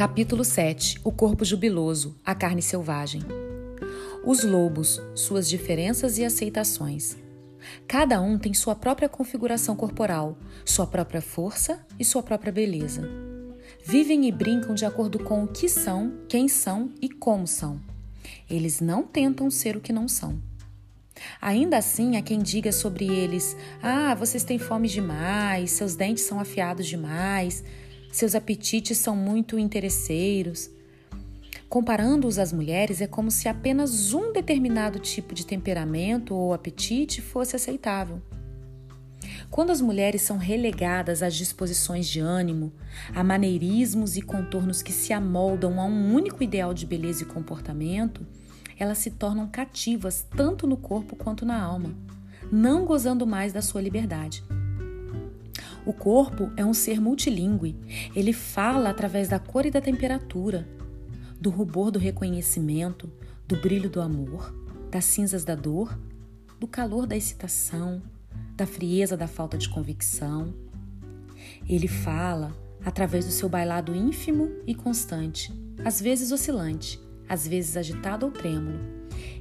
Capítulo 7 O corpo jubiloso, a carne selvagem. Os lobos, suas diferenças e aceitações. Cada um tem sua própria configuração corporal, sua própria força e sua própria beleza. Vivem e brincam de acordo com o que são, quem são e como são. Eles não tentam ser o que não são. Ainda assim, há quem diga sobre eles: Ah, vocês têm fome demais, seus dentes são afiados demais, seus apetites são muito interesseiros. Comparando-os às mulheres, é como se apenas um determinado tipo de temperamento ou apetite fosse aceitável. Quando as mulheres são relegadas às disposições de ânimo, a maneirismos e contornos que se amoldam a um único ideal de beleza e comportamento, elas se tornam cativas tanto no corpo quanto na alma, não gozando mais da sua liberdade. O corpo é um ser multilingüe. Ele fala através da cor e da temperatura, do rubor do reconhecimento, do brilho do amor, das cinzas da dor, do calor da excitação, da frieza da falta de convicção. Ele fala através do seu bailado ínfimo e constante, às vezes oscilante, às vezes agitado ou trêmulo.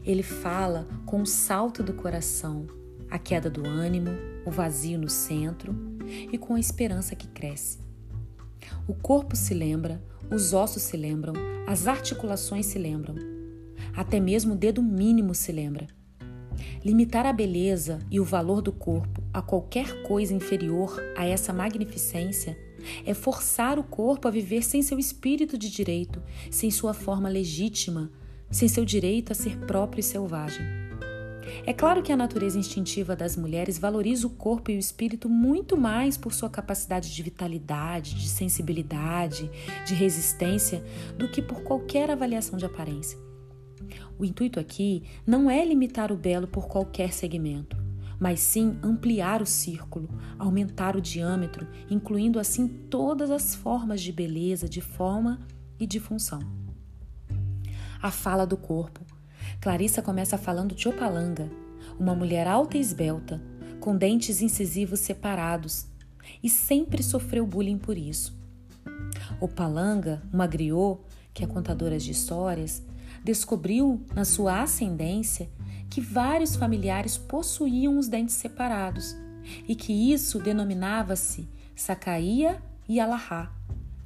Ele fala com o salto do coração, a queda do ânimo, o vazio no centro e com a esperança que cresce. O corpo se lembra, os ossos se lembram, as articulações se lembram. Até mesmo o dedo mínimo se lembra. Limitar a beleza e o valor do corpo a qualquer coisa inferior a essa magnificência é forçar o corpo a viver sem seu espírito de direito, sem sua forma legítima, sem seu direito a ser próprio e selvagem. É claro que a natureza instintiva das mulheres valoriza o corpo e o espírito muito mais por sua capacidade de vitalidade, de sensibilidade, de resistência, do que por qualquer avaliação de aparência. O intuito aqui não é limitar o belo por qualquer segmento, mas sim ampliar o círculo, aumentar o diâmetro, incluindo assim todas as formas de beleza, de forma e de função. A fala do corpo, Clarissa começa falando de Opalanga, uma mulher alta e esbelta, com dentes incisivos separados, e sempre sofreu bullying por isso. Opalanga, uma griot, que é contadora de histórias, descobriu na sua ascendência que vários familiares possuíam os dentes separados e que isso denominava-se Sacaia e Alahá,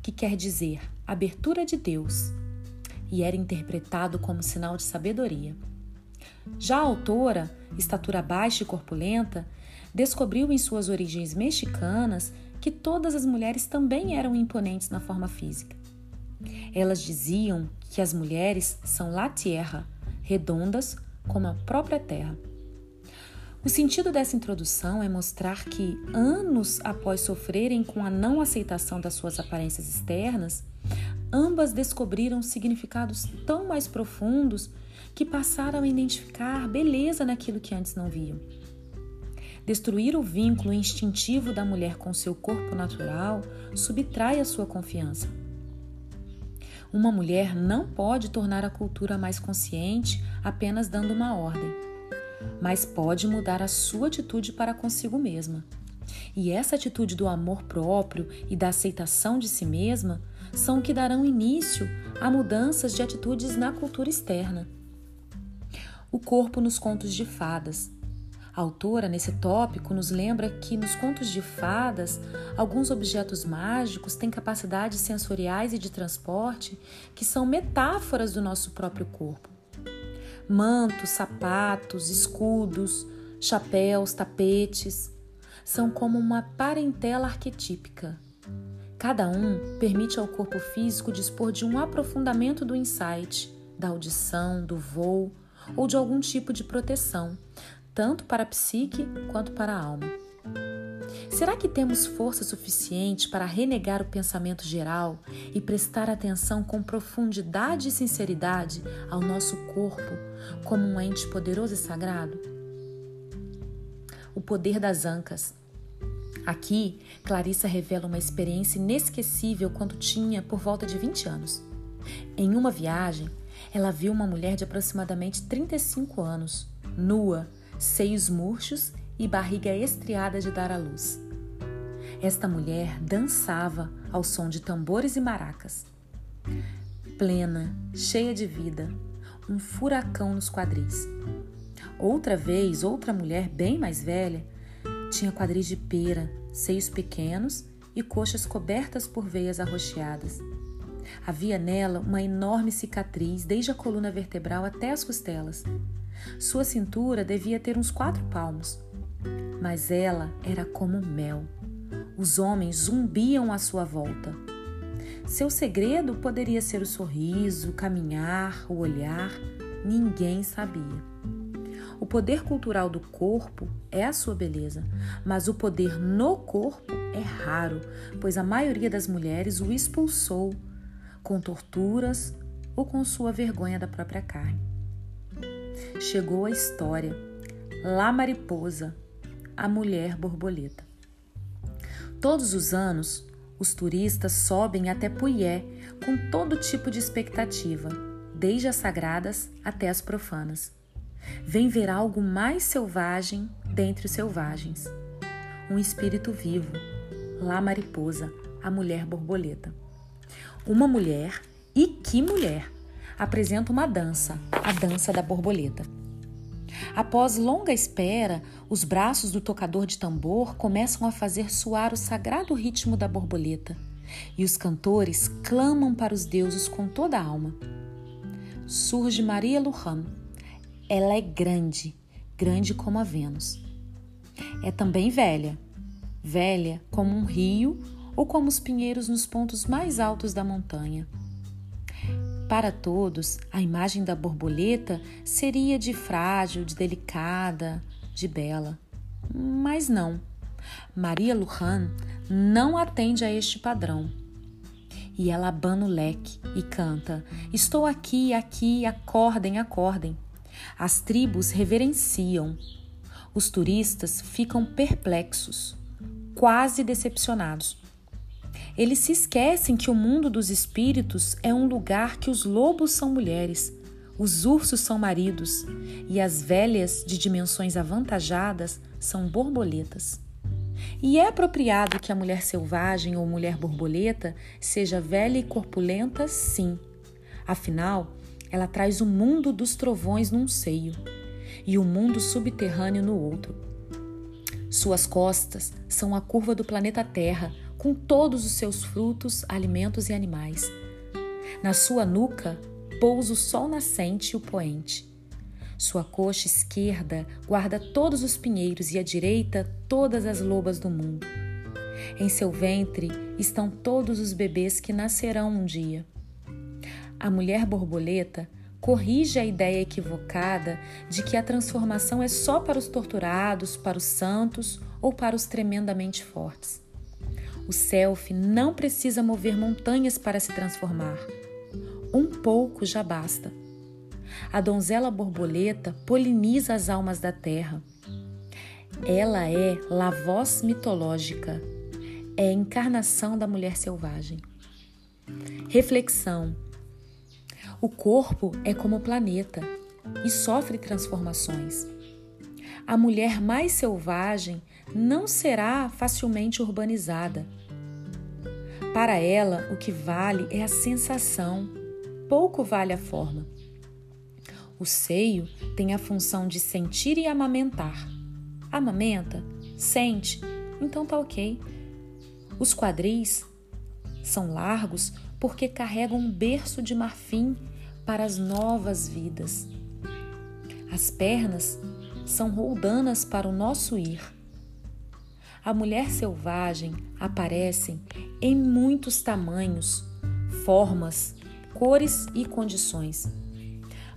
que quer dizer abertura de Deus e era interpretado como sinal de sabedoria. Já a autora, estatura baixa e corpulenta, descobriu em suas origens mexicanas que todas as mulheres também eram imponentes na forma física. Elas diziam que as mulheres são la tierra, redondas como a própria terra. O sentido dessa introdução é mostrar que, anos após sofrerem com a não aceitação das suas aparências externas, ambas descobriram significados tão mais profundos que passaram a identificar beleza naquilo que antes não viam. Destruir o vínculo instintivo da mulher com seu corpo natural subtrai a sua confiança. Uma mulher não pode tornar a cultura mais consciente apenas dando uma ordem, mas pode mudar a sua atitude para consigo mesma. E essa atitude do amor próprio e da aceitação de si mesma são que darão início a mudanças de atitudes na cultura externa. O corpo nos contos de fadas. A autora, nesse tópico, nos lembra que nos contos de fadas, alguns objetos mágicos têm capacidades sensoriais e de transporte que são metáforas do nosso próprio corpo. Mantos, sapatos, escudos, chapéus, tapetes são como uma parentela arquetípica Cada um permite ao corpo físico dispor de um aprofundamento do insight, da audição, do voo ou de algum tipo de proteção, tanto para a psique quanto para a alma. Será que temos força suficiente para renegar o pensamento geral e prestar atenção com profundidade e sinceridade ao nosso corpo como um ente poderoso e sagrado? O poder das ancas. Aqui, Clarissa revela uma experiência inesquecível quando tinha por volta de 20 anos. Em uma viagem, ela viu uma mulher de aproximadamente 35 anos, nua, seios murchos e barriga estriada de dar à luz. Esta mulher dançava ao som de tambores e maracas. Plena, cheia de vida, um furacão nos quadris. Outra vez, outra mulher bem mais velha tinha quadris de pera, seios pequenos e coxas cobertas por veias arroxeadas. Havia nela uma enorme cicatriz desde a coluna vertebral até as costelas. Sua cintura devia ter uns quatro palmos, mas ela era como mel. Os homens zumbiam à sua volta. Seu segredo poderia ser o sorriso, o caminhar, o olhar, ninguém sabia. O poder cultural do corpo é a sua beleza, mas o poder no corpo é raro, pois a maioria das mulheres o expulsou com torturas ou com sua vergonha da própria carne. Chegou a história, La Mariposa, a mulher borboleta. Todos os anos, os turistas sobem até Puyé com todo tipo de expectativa, desde as sagradas até as profanas. Vem ver algo mais selvagem dentre os selvagens. Um espírito vivo, lá mariposa, a mulher borboleta. Uma mulher, e que mulher, apresenta uma dança, a dança da borboleta. Após longa espera, os braços do tocador de tambor começam a fazer soar o sagrado ritmo da borboleta, e os cantores clamam para os deuses com toda a alma. Surge Maria Lujan, ela é grande, grande como a Vênus. É também velha, velha como um rio ou como os pinheiros nos pontos mais altos da montanha. Para todos, a imagem da borboleta seria de frágil, de delicada, de bela. Mas não. Maria Lujan não atende a este padrão. E ela abana o leque e canta: Estou aqui, aqui, acordem, acordem. As tribos reverenciam. Os turistas ficam perplexos, quase decepcionados. Eles se esquecem que o mundo dos espíritos é um lugar que os lobos são mulheres, os ursos são maridos e as velhas de dimensões avantajadas são borboletas. E é apropriado que a mulher selvagem ou mulher borboleta seja velha e corpulenta, sim. Afinal, ela traz o mundo dos trovões num seio e o mundo subterrâneo no outro. Suas costas são a curva do planeta Terra, com todos os seus frutos, alimentos e animais. Na sua nuca pousa o sol nascente e o poente. Sua coxa esquerda guarda todos os pinheiros e a direita todas as lobas do mundo. Em seu ventre estão todos os bebês que nascerão um dia a mulher borboleta corrige a ideia equivocada de que a transformação é só para os torturados, para os santos ou para os tremendamente fortes. O self não precisa mover montanhas para se transformar. Um pouco já basta. A donzela borboleta poliniza as almas da terra. Ela é la voz mitológica, é a encarnação da mulher selvagem. Reflexão o corpo é como o planeta e sofre transformações. A mulher mais selvagem não será facilmente urbanizada. Para ela, o que vale é a sensação, pouco vale a forma. O seio tem a função de sentir e amamentar. Amamenta? Sente? Então tá ok. Os quadris são largos porque carregam um berço de marfim para as novas vidas. As pernas são roldanas para o nosso ir. A mulher selvagem aparece em muitos tamanhos, formas, cores e condições.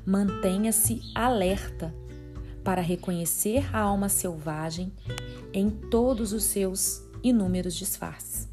Mantenha-se alerta para reconhecer a alma selvagem em todos os seus inúmeros disfarces.